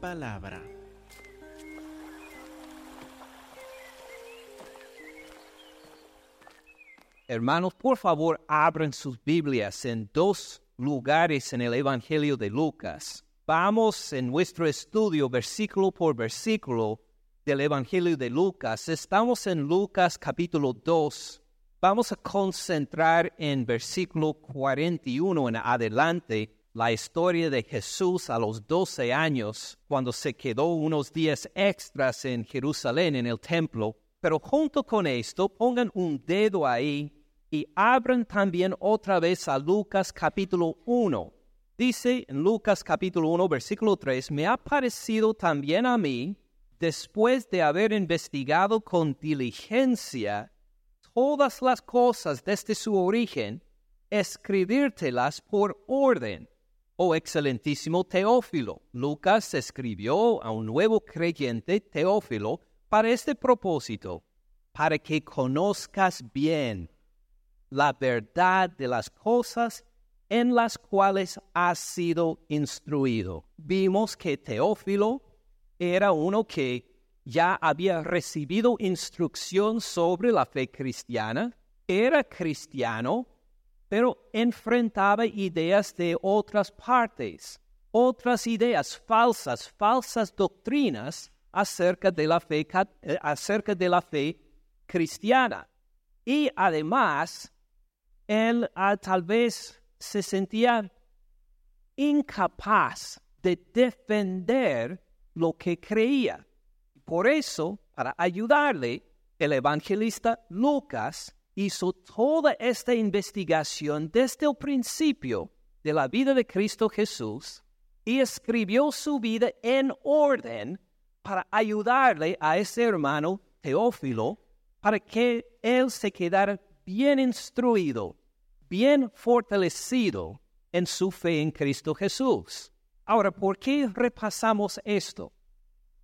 palabra. Hermanos, por favor, abran sus Biblias en dos lugares en el Evangelio de Lucas. Vamos en nuestro estudio versículo por versículo del Evangelio de Lucas. Estamos en Lucas capítulo 2. Vamos a concentrar en versículo 41 en adelante la historia de Jesús a los 12 años, cuando se quedó unos días extras en Jerusalén en el templo. Pero junto con esto, pongan un dedo ahí y abran también otra vez a Lucas capítulo 1. Dice en Lucas capítulo 1, versículo 3, me ha parecido también a mí, después de haber investigado con diligencia todas las cosas desde su origen, escribírtelas por orden. Oh excelentísimo Teófilo, Lucas escribió a un nuevo creyente Teófilo para este propósito, para que conozcas bien la verdad de las cosas en las cuales has sido instruido. Vimos que Teófilo era uno que ya había recibido instrucción sobre la fe cristiana, era cristiano, pero enfrentaba ideas de otras partes, otras ideas falsas, falsas doctrinas acerca de la fe, eh, acerca de la fe cristiana. Y además él ah, tal vez se sentía incapaz de defender lo que creía. Por eso, para ayudarle, el evangelista Lucas hizo toda esta investigación desde el principio de la vida de Cristo Jesús y escribió su vida en orden para ayudarle a ese hermano Teófilo para que él se quedara bien instruido, bien fortalecido en su fe en Cristo Jesús. Ahora, ¿por qué repasamos esto?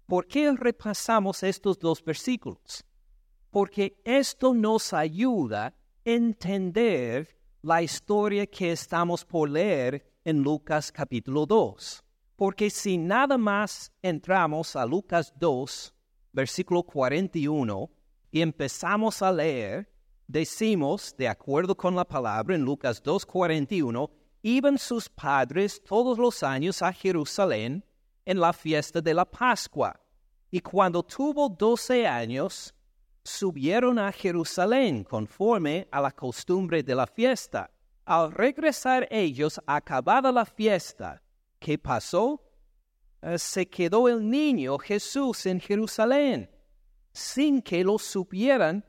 ¿Por qué repasamos estos dos versículos? Porque esto nos ayuda a entender la historia que estamos por leer en Lucas capítulo 2. Porque si nada más entramos a Lucas 2, versículo 41, y empezamos a leer, decimos, de acuerdo con la palabra en Lucas 2.41, iban sus padres todos los años a Jerusalén en la fiesta de la Pascua. Y cuando tuvo doce años, subieron a Jerusalén conforme a la costumbre de la fiesta. Al regresar ellos, acabada la fiesta, ¿qué pasó? Eh, se quedó el niño Jesús en Jerusalén, sin que lo supieran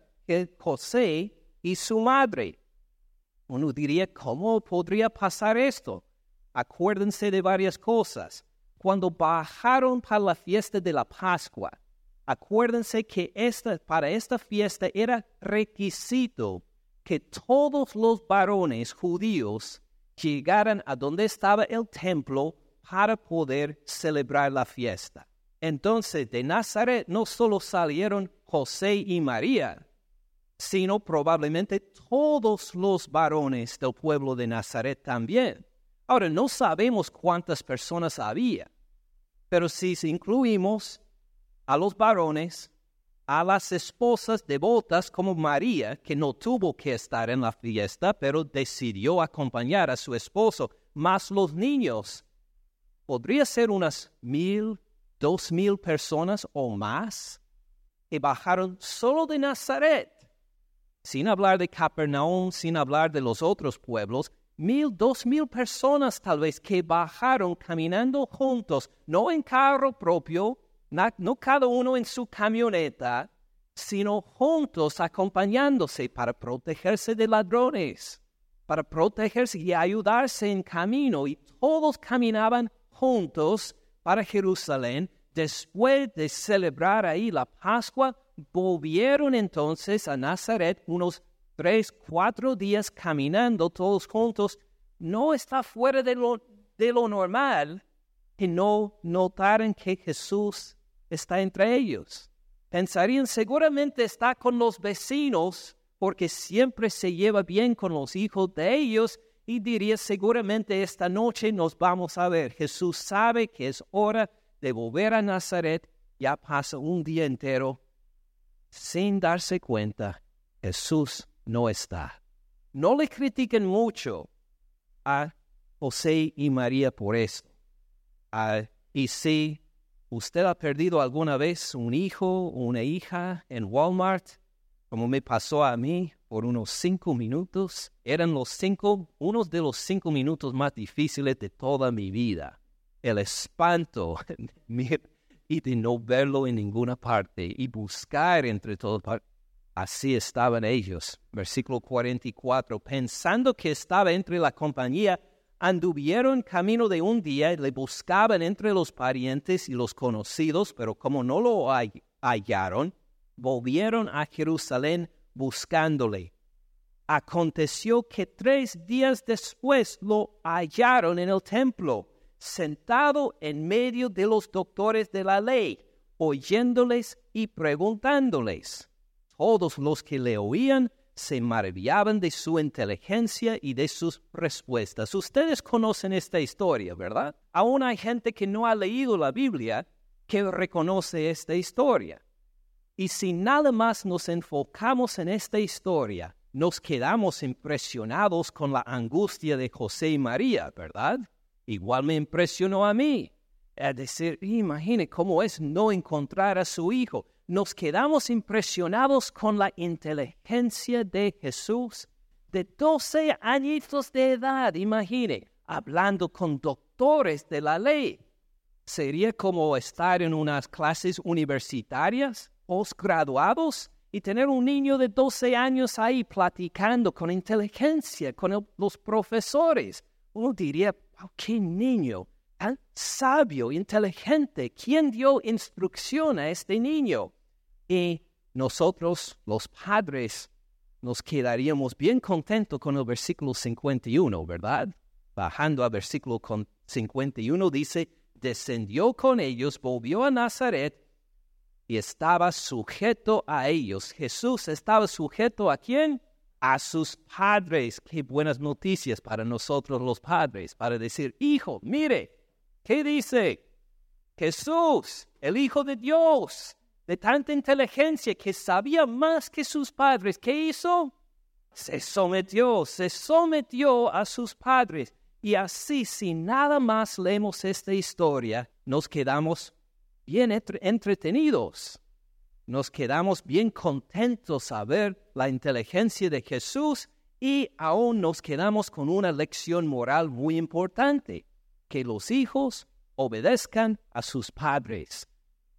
José y su madre. Uno diría, ¿cómo podría pasar esto? Acuérdense de varias cosas. Cuando bajaron para la fiesta de la Pascua, acuérdense que para esta fiesta era requisito que todos los varones judíos llegaran a donde estaba el templo para poder celebrar la fiesta. Entonces de Nazaret no solo salieron José y María, sino probablemente todos los varones del pueblo de Nazaret también. Ahora, no sabemos cuántas personas había, pero si incluimos a los varones, a las esposas devotas como María, que no tuvo que estar en la fiesta, pero decidió acompañar a su esposo, más los niños, podría ser unas mil, dos mil personas o más, que bajaron solo de Nazaret sin hablar de Capernaum, sin hablar de los otros pueblos, mil, dos mil personas tal vez que bajaron caminando juntos, no en carro propio, no cada uno en su camioneta, sino juntos acompañándose para protegerse de ladrones, para protegerse y ayudarse en camino. Y todos caminaban juntos para Jerusalén después de celebrar ahí la Pascua volvieron entonces a Nazaret unos tres, cuatro días caminando todos juntos. No está fuera de lo, de lo normal que no notaran que Jesús está entre ellos. Pensarían seguramente está con los vecinos porque siempre se lleva bien con los hijos de ellos y diría seguramente esta noche nos vamos a ver. Jesús sabe que es hora de volver a Nazaret, ya pasa un día entero sin darse cuenta, Jesús no está. No le critiquen mucho a José y María por eso. Ah, y si usted ha perdido alguna vez un hijo o una hija en Walmart, como me pasó a mí por unos cinco minutos, eran los cinco, unos de los cinco minutos más difíciles de toda mi vida. El espanto y de no verlo en ninguna parte y buscar entre todas partes. Así estaban ellos. Versículo 44. Pensando que estaba entre la compañía, anduvieron camino de un día y le buscaban entre los parientes y los conocidos, pero como no lo hallaron, volvieron a Jerusalén buscándole. Aconteció que tres días después lo hallaron en el templo, sentado en medio de los doctores de la ley, oyéndoles y preguntándoles. Todos los que le oían se maravillaban de su inteligencia y de sus respuestas. Ustedes conocen esta historia, ¿verdad? Aún hay gente que no ha leído la Biblia que reconoce esta historia. Y si nada más nos enfocamos en esta historia, nos quedamos impresionados con la angustia de José y María, ¿verdad? Igual me impresionó a mí. Es decir, imagine cómo es no encontrar a su hijo nos quedamos impresionados con la inteligencia de Jesús de 12 añitos de edad, imagine, hablando con doctores de la ley. Sería como estar en unas clases universitarias, postgraduados, y tener un niño de 12 años ahí platicando con inteligencia con los profesores. Uno diría, oh, qué niño sabio, inteligente, ¿quién dio instrucción a este niño? Y nosotros, los padres, nos quedaríamos bien contentos con el versículo 51, ¿verdad? Bajando al versículo 51 dice, descendió con ellos, volvió a Nazaret y estaba sujeto a ellos. Jesús estaba sujeto a quién? A sus padres. Qué buenas noticias para nosotros los padres, para decir, hijo, mire, ¿qué dice? Jesús, el Hijo de Dios, de tanta inteligencia que sabía más que sus padres. ¿Qué hizo? Se sometió, se sometió a sus padres. Y así, si nada más leemos esta historia, nos quedamos bien entretenidos. Nos quedamos bien contentos a ver la inteligencia de Jesús y aún nos quedamos con una lección moral muy importante, que los hijos obedezcan a sus padres.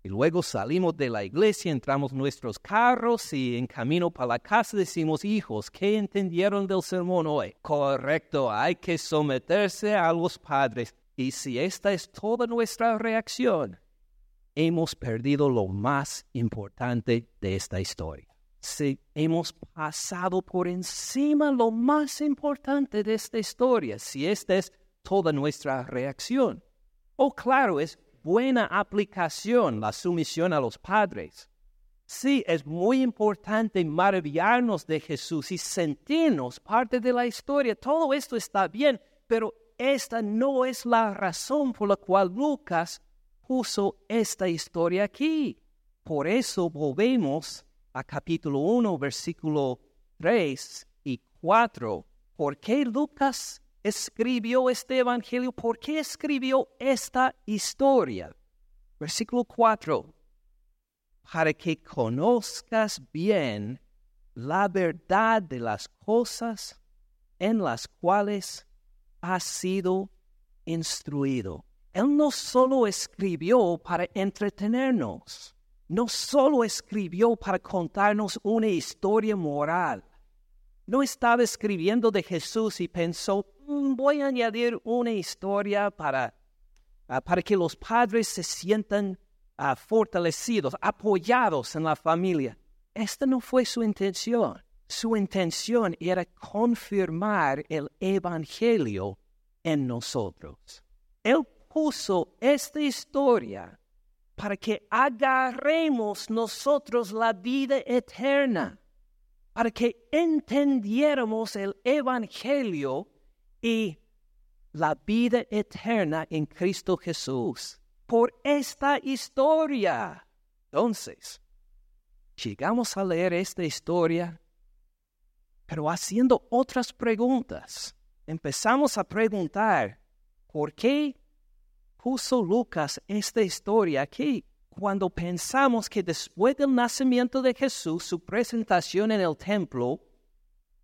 Y luego salimos de la iglesia, entramos nuestros carros y en camino para la casa decimos, hijos, ¿qué entendieron del sermón hoy? Correcto, hay que someterse a los padres. Y si esta es toda nuestra reacción, hemos perdido lo más importante de esta historia. Si hemos pasado por encima lo más importante de esta historia, si esta es toda nuestra reacción. Oh, claro, es buena aplicación la sumisión a los padres. Sí, es muy importante maravillarnos de Jesús y sentirnos parte de la historia. Todo esto está bien, pero esta no es la razón por la cual Lucas puso esta historia aquí. Por eso volvemos a capítulo 1, versículo 3 y 4. ¿Por qué Lucas escribió este Evangelio? ¿Por qué escribió esta historia? Versículo 4. Para que conozcas bien la verdad de las cosas en las cuales has sido instruido. Él no solo escribió para entretenernos, no solo escribió para contarnos una historia moral, no estaba escribiendo de Jesús y pensó, voy a añadir una historia para, ah, para que los padres se sientan ah, fortalecidos, apoyados en la familia. Esta no fue su intención. Su intención era confirmar el Evangelio en nosotros. Él puso esta historia para que agarremos nosotros la vida eterna para que entendiéramos el Evangelio y la vida eterna en Cristo Jesús. por esta historia. Entonces, llegamos a leer esta historia, pero haciendo otras preguntas. Empezamos a preguntar, ¿por qué puso Lucas esta historia aquí? Cuando pensamos que después del nacimiento de Jesús, su presentación en el templo,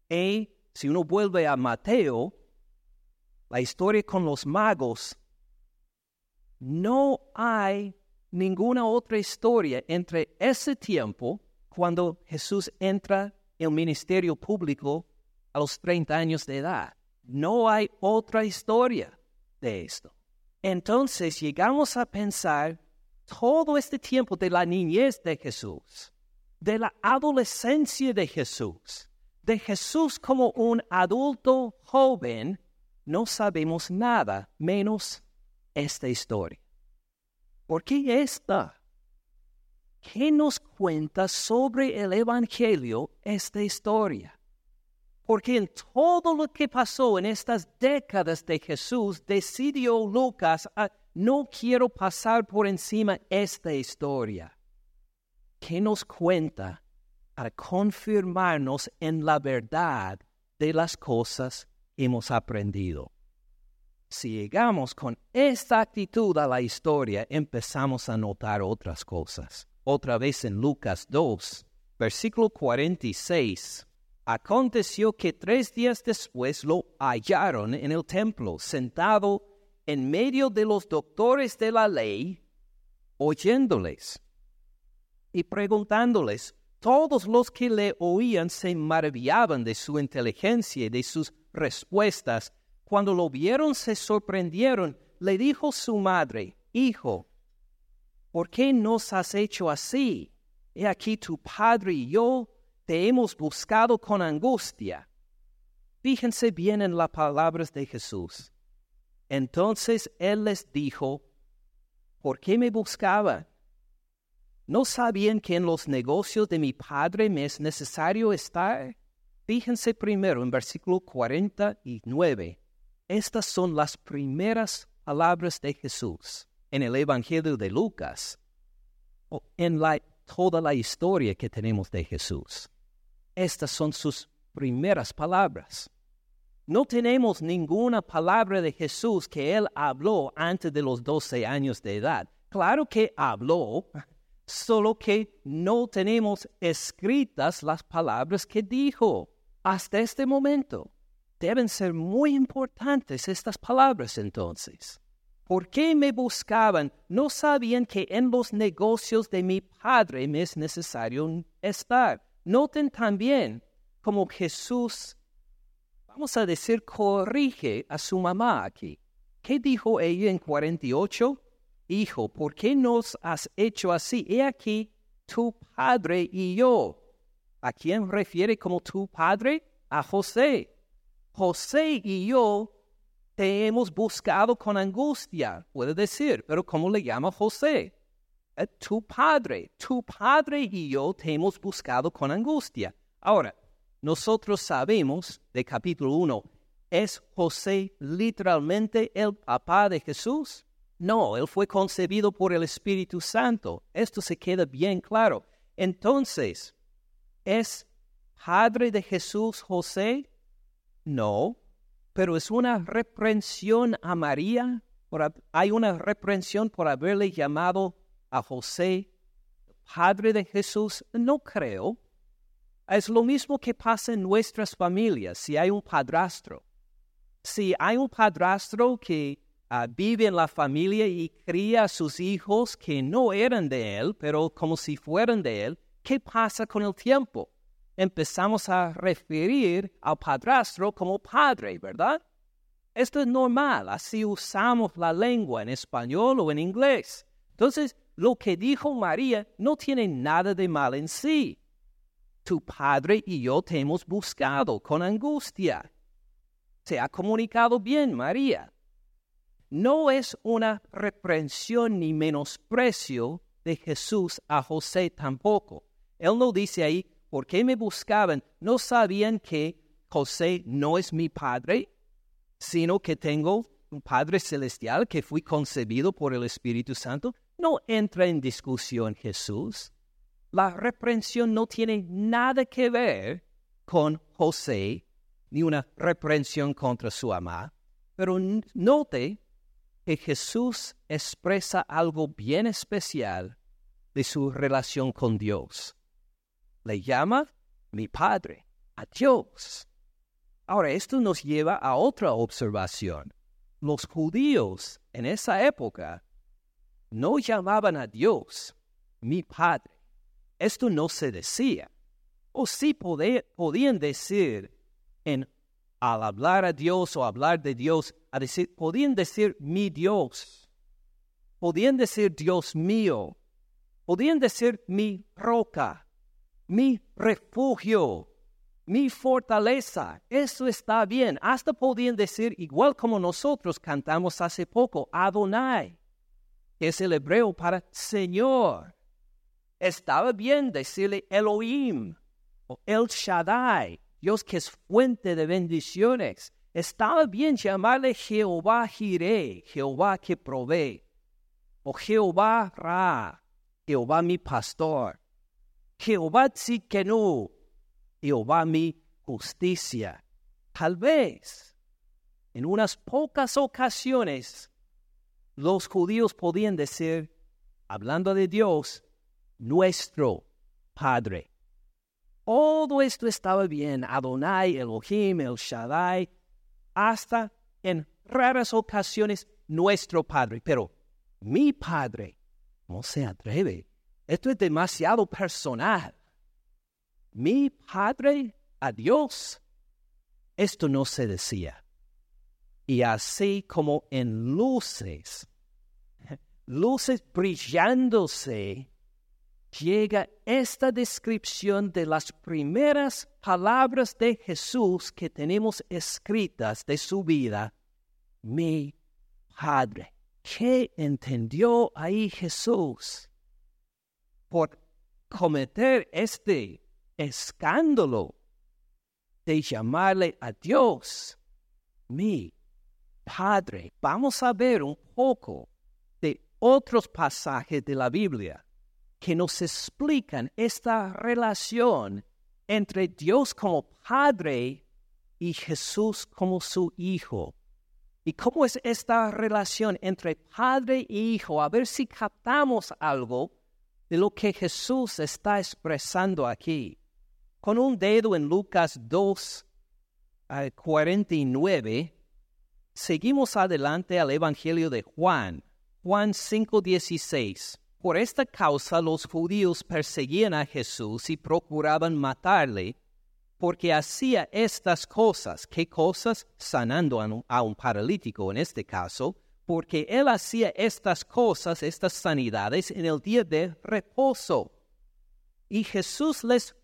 y si uno vuelve a Mateo, la historia con los magos, no hay ninguna otra historia entre ese tiempo, cuando Jesús entra en el ministerio público a los 30 años de edad. No hay otra historia de esto. Entonces llegamos a pensar todo este tiempo de la niñez de Jesús, de la adolescencia de Jesús, de Jesús como un adulto joven, no sabemos nada menos esta historia. ¿Por qué esta? ¿Qué nos cuenta sobre el Evangelio esta historia? Porque en todo lo que pasó en estas décadas de Jesús, decidió Lucas, ah, no quiero pasar por encima esta historia. ¿Qué nos cuenta para confirmarnos en la verdad de las cosas hemos aprendido? Si llegamos con esta actitud a la historia, empezamos a notar otras cosas. Otra vez en Lucas 2, versículo 46. Aconteció que tres días después lo hallaron en el templo, sentado en medio de los doctores de la ley, oyéndoles y preguntándoles. Todos los que le oían se maravillaban de su inteligencia y de sus respuestas cuando lo vieron se sorprendieron. Le dijo su madre, Hijo, ¿por qué nos has hecho así? He aquí tu padre y yo te hemos buscado con angustia. Fíjense bien en las palabras de Jesús. Entonces él les dijo, ¿por qué me buscaban? ¿No sabían que en los negocios de mi padre me es necesario estar? Fíjense primero en versículo 49. Estas son las primeras palabras de Jesús en el Evangelio de Lucas, o en la, toda la historia que tenemos de Jesús. Estas son sus primeras palabras. No tenemos ninguna palabra de Jesús que él habló antes de los 12 años de edad. Claro que habló, solo que no tenemos escritas las palabras que dijo hasta este momento. Deben ser muy importantes estas palabras entonces. ¿Por qué me buscaban? No sabían que en los negocios de mi Padre me es necesario estar. Noten también como Jesús, vamos a decir, corrige a su mamá aquí. ¿Qué dijo ella en 48? Hijo, ¿por qué nos has hecho así? He aquí tu padre y yo. ¿A quién refiere como tu padre? A José. José y yo te hemos buscado con angustia, puede decir, pero ¿cómo le llama José? Eh, tu padre, tu padre y yo te hemos buscado con angustia. Ahora, nosotros sabemos de capítulo 1, ¿es José literalmente el papá de Jesús? No, él fue concebido por el Espíritu Santo. Esto se queda bien claro. Entonces, ¿es padre de Jesús José? No, pero es una reprensión a María. hay una reprensión por haberle llamado a José padre de Jesús. No creo. Es lo mismo que pasa en nuestras familias si hay un padrastro. Si hay un padrastro que ah, vive en la familia y cría a sus hijos que no eran de él, pero como si fueran de él, ¿qué pasa con el tiempo? empezamos a referir al padrastro como padre, ¿verdad? Esto es normal, así usamos la lengua en español o en inglés. Entonces, lo que dijo María no tiene nada de mal en sí. Tu padre y yo te hemos buscado con angustia. Se ha comunicado bien, María. No es una reprensión ni menosprecio de Jesús a José tampoco. Él no dice ahí, ¿por qué me buscaban? ¿No sabían que José no es mi padre, sino que tengo un Padre celestial que fui concebido por el Espíritu Santo, no entra en discusión Jesús. La reprensión no tiene nada que ver con José, ni una reprensión contra su ama. Pero note que Jesús expresa algo bien especial de su relación con Dios. Le llama mi Padre, a Dios. Ahora, esto nos lleva a otra observación. Los judíos en esa época no llamaban a Dios mi Padre. Esto no se decía. O sí podían decir en al hablar a Dios o hablar de Dios, a decir, podían decir mi Dios, podían decir Dios mío, podían decir mi roca, mi refugio, mi fortaleza. Eso está bien. Hasta podían decir, igual como nosotros cantamos hace poco, Adonai, que es el hebreo para Señor. Estaba bien decirle Elohim o El Shaddai, Dios que es fuente de bendiciones. Estaba bien llamarle Jehová Jireh, Jehová que provee, o Jehová Ra, Jehová mi pastor, Jehová Tzikenu, Jehová mi justicia. Tal vez, en unas pocas ocasiones, los judíos podían decir, hablando de Dios, nuestro Padre. Todo esto estaba bien, Adonai, Elohim, El Shaddai, hasta en raras ocasiones nuestro Padre. Pero mi Padre no se atreve. Esto es demasiado personal. Mi Padre a Dios. Esto no se decía. Y así como en luces, luces brillándose llega esta descripción de las primeras palabras de Jesús que tenemos escritas de su vida, mi Padre. ¿Qué entendió ahí Jesús? Por cometer este escándalo de llamarle a Dios mi Padre. Vamos a ver un poco de otros pasajes de la Biblia que nos explican esta relación entre Dios como Padre y Jesús como su Hijo. ¿Y cómo es esta relación entre Padre y Hijo? A ver si captamos algo de lo que Jesús está expresando aquí. Con un dedo en Lucas 2, 49, seguimos adelante al Evangelio de Juan, Juan 5, 16. Por esta causa los judíos perseguían a Jesús y procuraban matarle, porque hacía estas cosas. ¿Qué cosas? Sanando a un, paralítico en este caso, porque él hacía estas cosas, estas sanidades, en el día de reposo. Y Jesús les,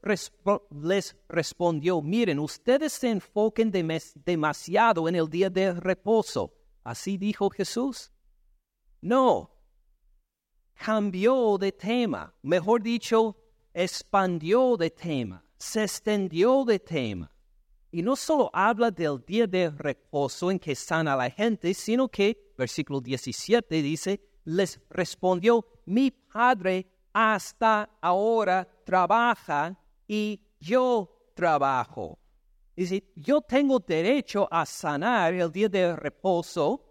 respondió, miren, ustedes se enfoquen demasiado en el día de reposo. ¿Así dijo Jesús? No, cambió de tema, mejor dicho, expandió de tema, se extendió de tema. Y no solo habla del día de reposo en que sana la gente, sino que, versículo 17 dice, les respondió, mi padre hasta ahora trabaja y yo trabajo. Dice, yo tengo derecho a sanar el día de reposo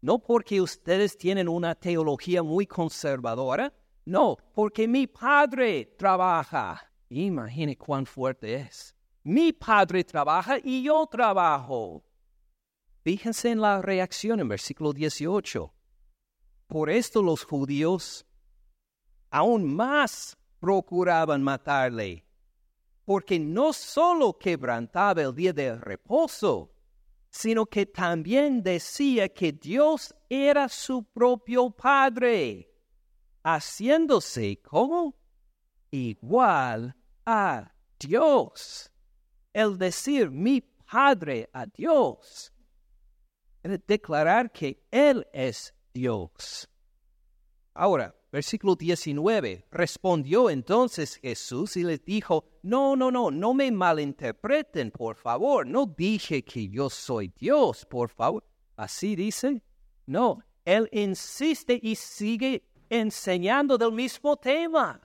no porque ustedes tienen una teología muy conservadora, no, porque mi padre trabaja. Imagine cuán fuerte es. Mi padre trabaja y yo trabajo. Fíjense en la reacción en versículo 18. Por esto los judíos aún más procuraban matarle, porque no solo quebrantaba el día de reposo, sino que también decía que Dios era su propio Padre, haciéndose como igual a Dios. El decir mi Padre a Dios, el declarar que Él es Dios. Ahora, versículo 19, respondió entonces Jesús y les dijo, no, no, no, no me malinterpreten, por favor, no dije que yo soy Dios, por favor. Así dice. No, él insiste y sigue enseñando del mismo tema.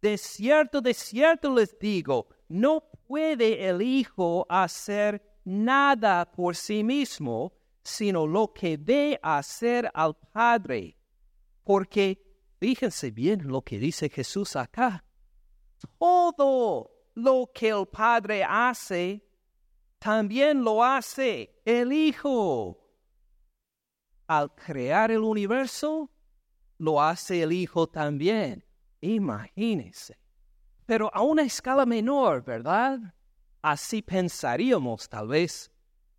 De cierto, de cierto les digo, no puede el Hijo hacer nada por sí mismo, sino lo que ve hacer al Padre. Porque fíjense bien lo que dice Jesús acá. Todo lo que el Padre hace, también lo hace el Hijo. Al crear el universo, lo hace el Hijo también. Imagínense. Pero a una escala menor, ¿verdad? Así pensaríamos tal vez.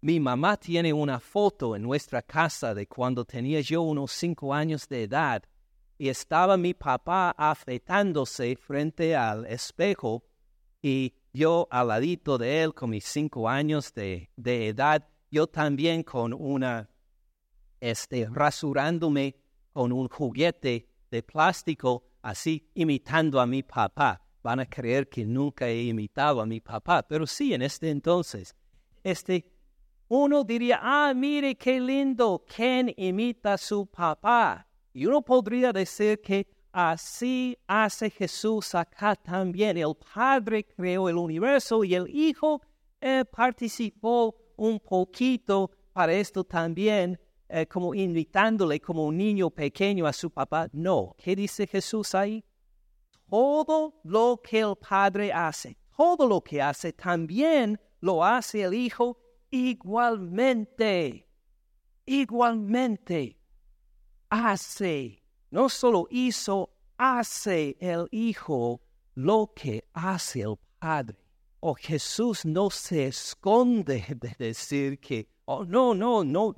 Mi mamá tiene una foto en nuestra casa de cuando tenía yo unos cinco años de edad y estaba mi papá afeitándose frente al espejo y yo al ladito de él con mis cinco años de, de edad, yo también con una, este, rasurándome con un juguete de plástico, así imitando a mi papá. Van a creer que nunca he imitado a mi papá, pero sí en este entonces. Este, uno diría, ah, mire qué lindo, ¿quién imita a su papá? Y uno podría decir que así hace Jesús acá también. El Padre creó el universo y el Hijo eh, participó un poquito para esto también, eh, como invitándole como un niño pequeño a su papá. No, ¿qué dice Jesús ahí? Todo lo que el Padre hace, todo lo que hace, también lo hace el Hijo igualmente. Igualmente hace, no solo hizo, hace el Hijo lo que hace el Padre. Oh, Jesús no se esconde de decir que, oh, no, no, no,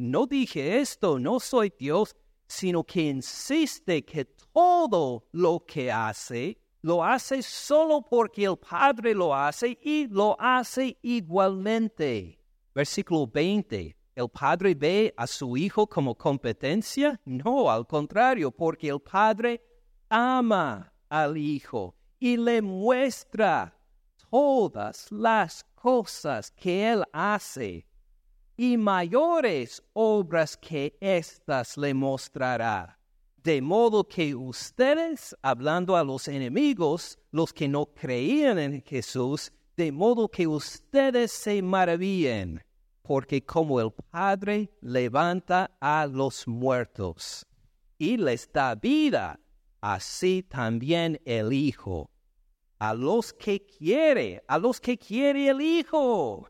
no dije esto, no soy Dios, sino que insiste que todo lo que hace, lo hace solo porque el Padre lo hace y lo hace igualmente. Versículo 20. ¿El padre ve a su hijo como competencia? No, al contrario, porque el padre ama al hijo y le muestra todas las cosas que él hace y mayores obras que éstas le mostrará. De modo que ustedes, hablando a los enemigos, los que no creían en Jesús, de modo que ustedes se maravillen porque como el Padre levanta a los muertos y les da vida, así también el Hijo. A los que quiere, a los que quiere el Hijo,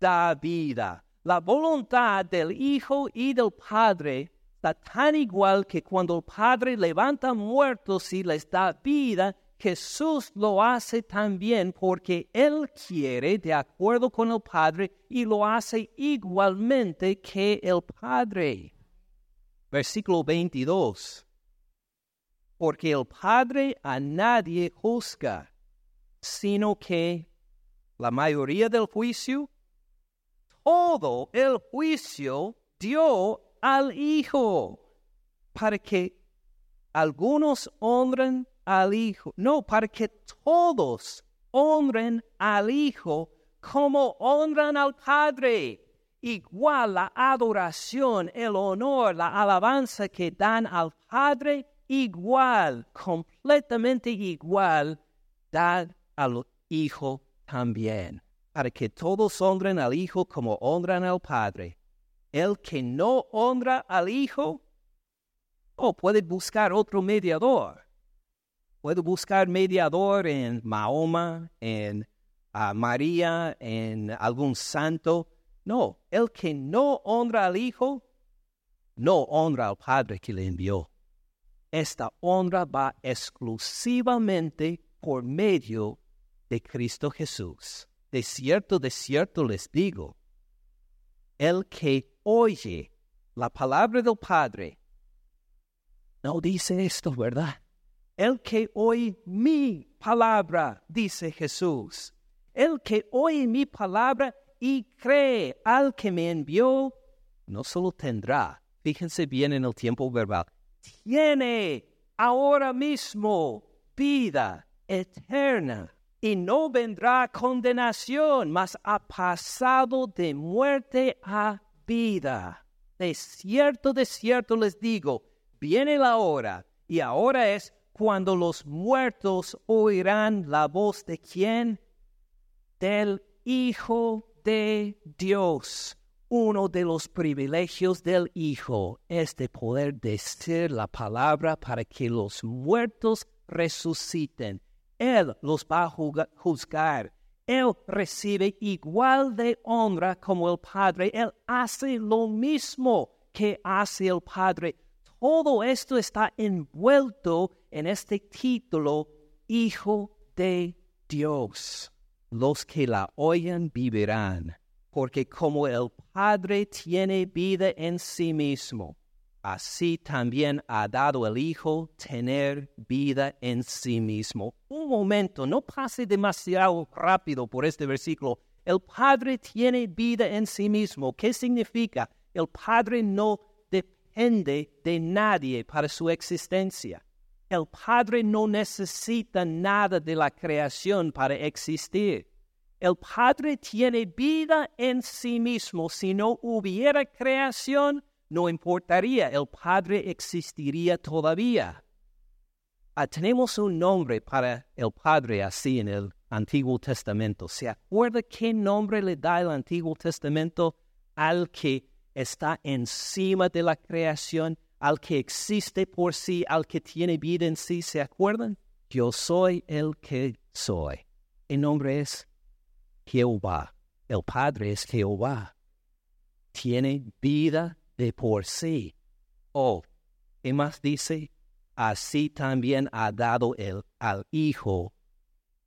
da vida. La voluntad del Hijo y del Padre tan igual que cuando el Padre levanta muertos y les da vida, Jesús lo hace también porque Él quiere de acuerdo con el Padre y lo hace igualmente que el Padre. Versículo 22. Porque el Padre a nadie juzga, sino que la mayoría del juicio, todo el juicio dio al Hijo, para que algunos honren al Hijo. No, para que todos honren al Hijo como honran al Padre. Igual la adoración, el honor, la alabanza que dan al Padre, igual, completamente igual, dan al Hijo también. Para que todos honren al Hijo como honran al Padre. El que no honra al Hijo, o puede buscar otro mediador Puedo buscar mediador en Mahoma, en ah, María, en algún santo. No, el que no honra al Hijo, no honra al Padre que le envió. Esta honra va exclusivamente por medio de Cristo Jesús. De cierto, de cierto les digo, el que oye la palabra del Padre, no dice esto, ¿verdad? El que oye mi palabra, dice Jesús, el que oye mi palabra y cree al que me envió, no solo tendrá, fíjense bien en el tiempo verbal, tiene ahora mismo vida eterna y no vendrá condenación, mas ha pasado de muerte a vida. De cierto, de cierto les digo, viene la hora, y ahora es cuando los muertos oirán la voz de quién? Del Hijo de Dios. Uno de los privilegios del Hijo es de poder decir la palabra para que los muertos resuciten. Él los va a juzgar. Él recibe igual de honra como el Padre. Él hace lo mismo que hace el Padre. Todo esto está envuelto en este título, Hijo de Dios. Los que la oyen vivirán, porque como el Padre tiene vida en sí mismo, así también ha dado el Hijo tener vida en sí mismo. Un momento, no pase demasiado rápido por este versículo. El Padre tiene vida en sí mismo. ¿Qué significa? El Padre no depende de nadie para su existencia. El Padre no necesita nada de la creación para existir. El Padre tiene vida en sí mismo. Si no hubiera creación, no importaría, el Padre existiría todavía. Ah, tenemos un nombre para el Padre así en el Antiguo Testamento. ¿Se acuerda qué nombre le da el Antiguo Testamento al que está encima de la creación, al que existe por sí, al que tiene vida en sí? ¿Se acuerdan? Yo soy el que soy. El nombre es Jehová. El Padre es Jehová. Tiene vida de por sí. Oh, ¿qué más dice? Así también ha dado el, al Hijo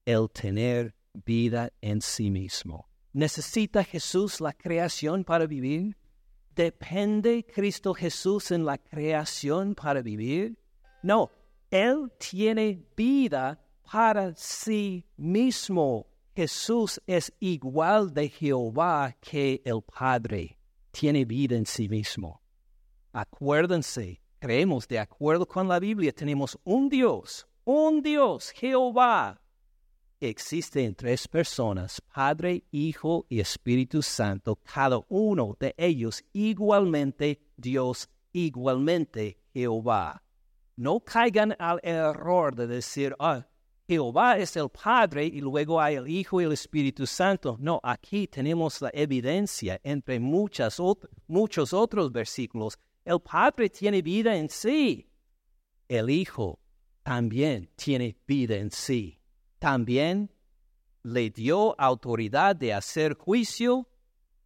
el tener vida en sí mismo. ¿Necesita Jesús la creación para vivir? ¿Depende Cristo Jesús en la creación para vivir? No, Él tiene vida para sí mismo. Jesús es igual de Jehová que el Padre tiene vida en sí mismo. Acuérdense, creemos de acuerdo con la Biblia, tenemos un Dios, un Dios, Jehová. Existe en tres personas, Padre, Hijo y Espíritu Santo, cada uno de ellos igualmente Dios, igualmente Jehová. No caigan al error de decir, ah, Jehová es el Padre y luego hay el Hijo y el Espíritu Santo. No, aquí tenemos la evidencia entre muchas muchos otros versículos. El Padre tiene vida en sí. El Hijo también tiene vida en sí. También le dio autoridad de hacer juicio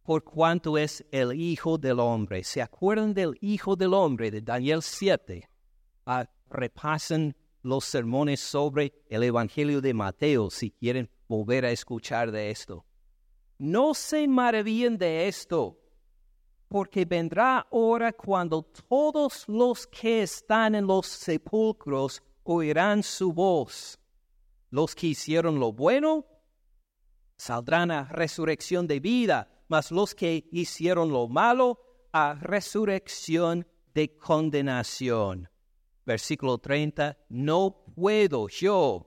por cuanto es el Hijo del Hombre. ¿Se acuerdan del Hijo del Hombre de Daniel 7? Ah, repasen los sermones sobre el Evangelio de Mateo si quieren volver a escuchar de esto. No se maravillen de esto, porque vendrá hora cuando todos los que están en los sepulcros oirán su voz. Los que hicieron lo bueno saldrán a resurrección de vida, mas los que hicieron lo malo a resurrección de condenación versículo 30, no puedo yo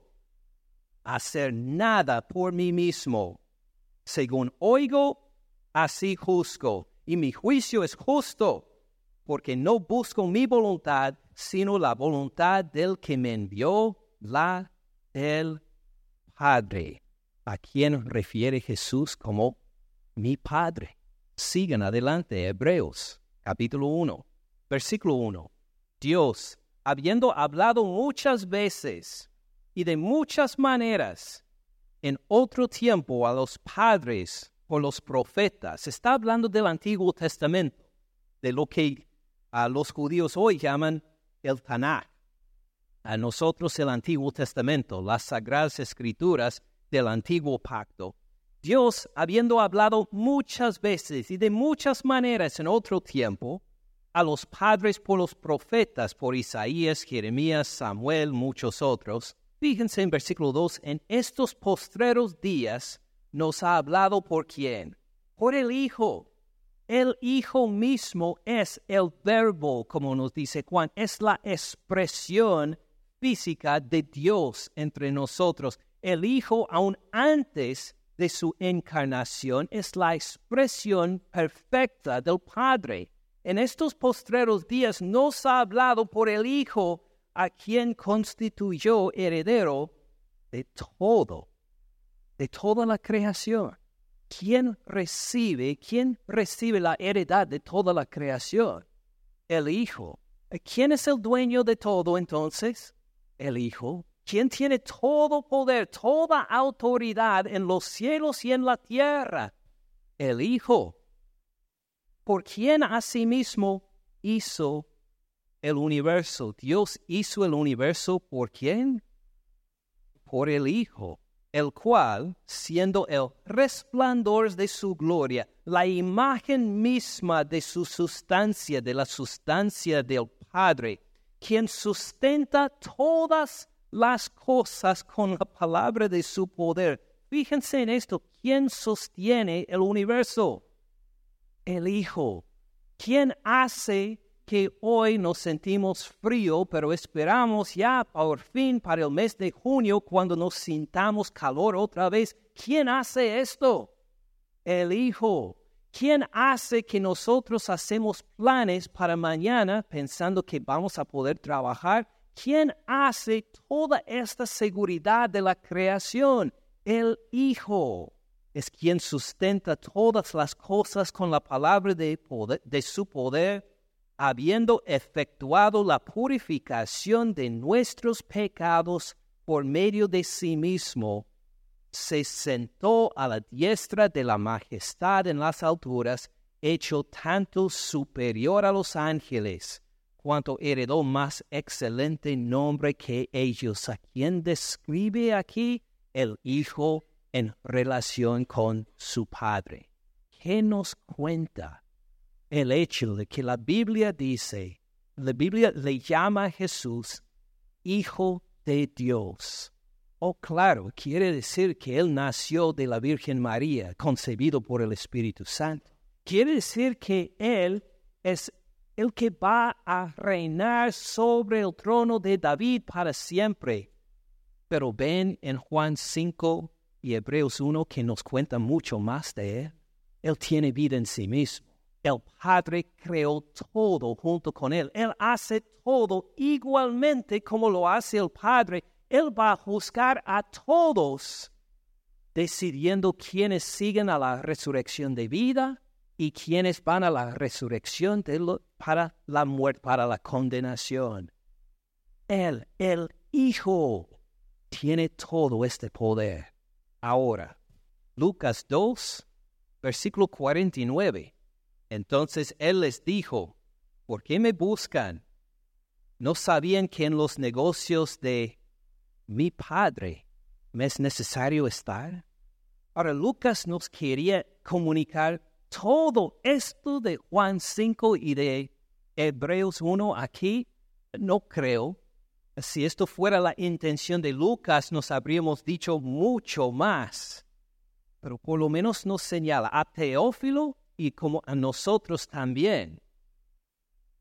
hacer nada por mí mismo. Según oigo, así juzgo, y mi juicio es justo, porque no busco mi voluntad, sino la voluntad del que me envió, la del Padre, a quien refiere Jesús como mi Padre. Sigan adelante, Hebreos, capítulo 1, versículo 1. Dios habiendo hablado muchas veces y de muchas maneras en otro tiempo a los padres por los profetas, está hablando del Antiguo Testamento, de lo que a los judíos hoy llaman el Tanakh. A nosotros el Antiguo Testamento, las sagradas escrituras del Antiguo Pacto. Dios, habiendo hablado muchas veces y de muchas maneras en otro tiempo, a los padres por los profetas, por Isaías, Jeremías, Samuel, muchos otros. Fíjense en versículo 2, en estos postreros días nos ha hablado por quién? Por el Hijo. El Hijo mismo es el verbo, como nos dice Juan, es la expresión física de Dios entre nosotros. El Hijo aún antes de su encarnación es la expresión perfecta del Padre. En estos postreros días nos ha hablado por el Hijo, a quien constituyó heredero de todo, de toda la creación. ¿Quién recibe, quién recibe la heredad de toda la creación? El Hijo. ¿Quién es el dueño de todo entonces? El Hijo. ¿Quién tiene todo poder, toda autoridad en los cielos y en la tierra? El Hijo. Por quien asimismo hizo el universo. Dios hizo el universo por quién? Por el Hijo, el cual, siendo el resplandor de su gloria, la imagen misma de su sustancia, de la sustancia del Padre, quien sustenta todas las cosas con la palabra de su poder. Fíjense en esto, ¿quién sostiene el universo? El Hijo. ¿Quién hace que hoy nos sentimos frío, pero esperamos ya por fin para el mes de junio cuando nos sintamos calor otra vez? ¿Quién hace esto? El Hijo. ¿Quién hace que nosotros hacemos planes para mañana pensando que vamos a poder trabajar? ¿Quién hace toda esta seguridad de la creación? El Hijo es quien sustenta todas las cosas con la palabra de, de su poder, habiendo efectuado la purificación de nuestros pecados por medio de sí mismo se sentó a la diestra de la majestad en las alturas, hecho tanto superior a los ángeles, cuanto heredó más excelente nombre que ellos, a quien describe aquí el Hijo en relación con su Padre. ¿Qué nos cuenta el hecho de que la Biblia dice, la Biblia le llama a Jesús Hijo de Dios? Oh, claro, quiere decir que Él nació de la Virgen María, concebido por el Espíritu Santo. Quiere decir que Él es el que va a reinar sobre el trono de David para siempre. Pero ven en Juan 5 y Hebreos 1 que nos cuenta mucho más de Él. Él tiene vida en sí mismo. El Padre creó todo junto con Él. Él hace todo igualmente como lo hace el Padre él va a juzgar a todos, decidiendo quiénes siguen a la resurrección de vida y quiénes van a la resurrección para la muerte, para la condenación. Él, el Hijo, tiene todo este poder. Ahora, Lucas 2, versículo 49. Entonces él les dijo, ¿por qué me buscan? ¿No sabían que en los negocios de mi Padre, ¿me es necesario estar? Ahora Lucas nos quería comunicar todo esto de Juan 5 y de Hebreos 1 aquí. No creo. Si esto fuera la intención de Lucas, nos habríamos dicho mucho más. Pero por lo menos nos señala a Teófilo y como a nosotros también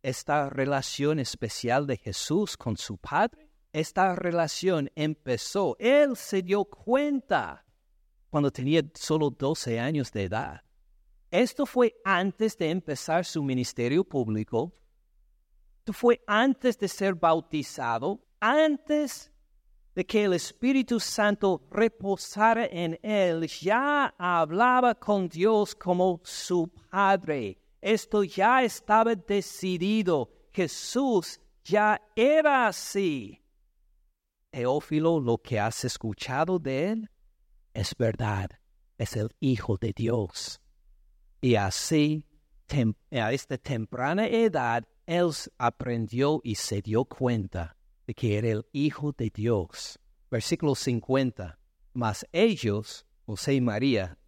esta relación especial de Jesús con su Padre esta relación empezó. Él se dio cuenta cuando tenía solo 12 años de edad. Esto fue antes de empezar su ministerio público. Esto fue antes de ser bautizado, antes de que el Espíritu Santo reposara en él, ya hablaba con Dios como su Padre. Esto ya estaba decidido. Jesús ya era así. Teófilo, lo que has escuchado de él es verdad, es el Hijo de Dios. Y así, a esta temprana edad, él aprendió y se dio cuenta de que era el Hijo de Dios. Versículo 50. Mas ellos, José y María,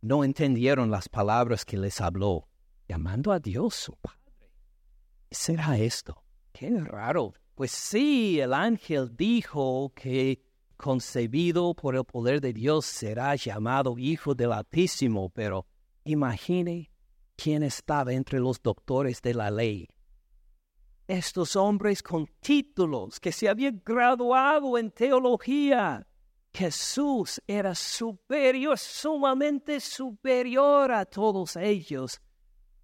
no entendieron las palabras que les habló, llamando a Dios su Padre. ¿Qué será esto? Qué raro. Pues sí, el ángel dijo que concebido por el poder de Dios será llamado Hijo del Altísimo, pero imagine quién estaba entre los doctores de la ley. Estos hombres con títulos que se habían graduado en teología, Jesús era superior, sumamente superior a todos ellos.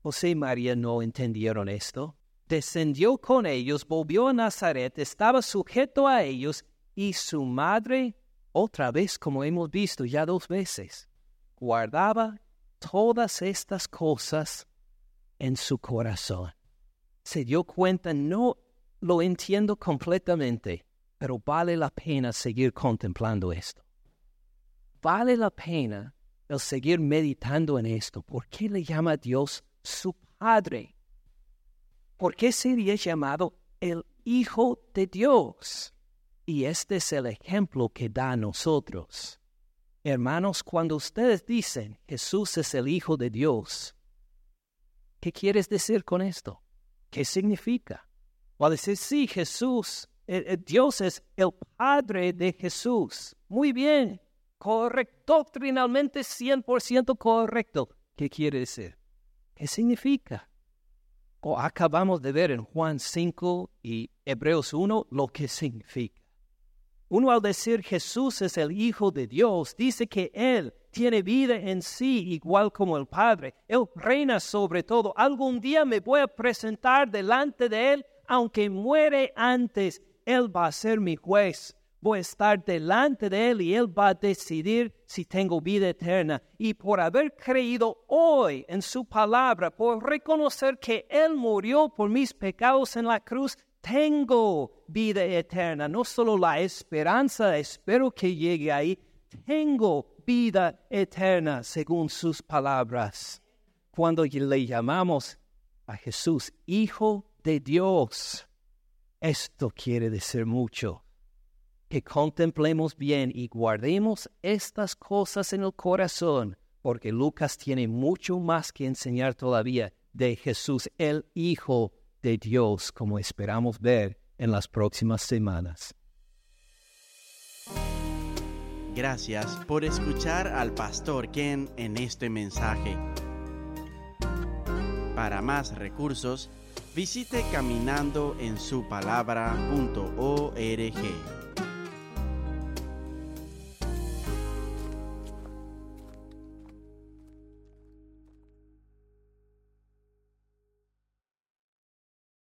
José y María no entendieron esto. Descendió con ellos, volvió a Nazaret, estaba sujeto a ellos y su madre, otra vez como hemos visto ya dos veces, guardaba todas estas cosas en su corazón. Se dio cuenta, no lo entiendo completamente, pero vale la pena seguir contemplando esto. Vale la pena el seguir meditando en esto. ¿Por qué le llama a Dios su Padre? ¿Por qué sería llamado el Hijo de Dios? Y este es el ejemplo que da a nosotros. Hermanos, cuando ustedes dicen Jesús es el Hijo de Dios, ¿qué quieres decir con esto? ¿Qué significa? O decir, sí, Jesús eh, eh, Dios es el Padre de Jesús. Muy bien, correcto, doctrinalmente 100% correcto. ¿Qué quiere decir? ¿Qué significa? O acabamos de ver en Juan 5 y Hebreos 1 lo que significa. Uno al decir Jesús es el Hijo de Dios, dice que Él tiene vida en sí igual como el Padre. Él reina sobre todo. Algún día me voy a presentar delante de Él, aunque muere antes. Él va a ser mi juez. Voy a estar delante de Él y Él va a decidir si tengo vida eterna. Y por haber creído hoy en su palabra, por reconocer que Él murió por mis pecados en la cruz, tengo vida eterna. No solo la esperanza, espero que llegue ahí, tengo vida eterna según sus palabras. Cuando le llamamos a Jesús Hijo de Dios, esto quiere decir mucho. Que contemplemos bien y guardemos estas cosas en el corazón, porque Lucas tiene mucho más que enseñar todavía de Jesús, el Hijo de Dios, como esperamos ver en las próximas semanas. Gracias por escuchar al pastor Ken en este mensaje. Para más recursos, visite caminandoensupalabra.org.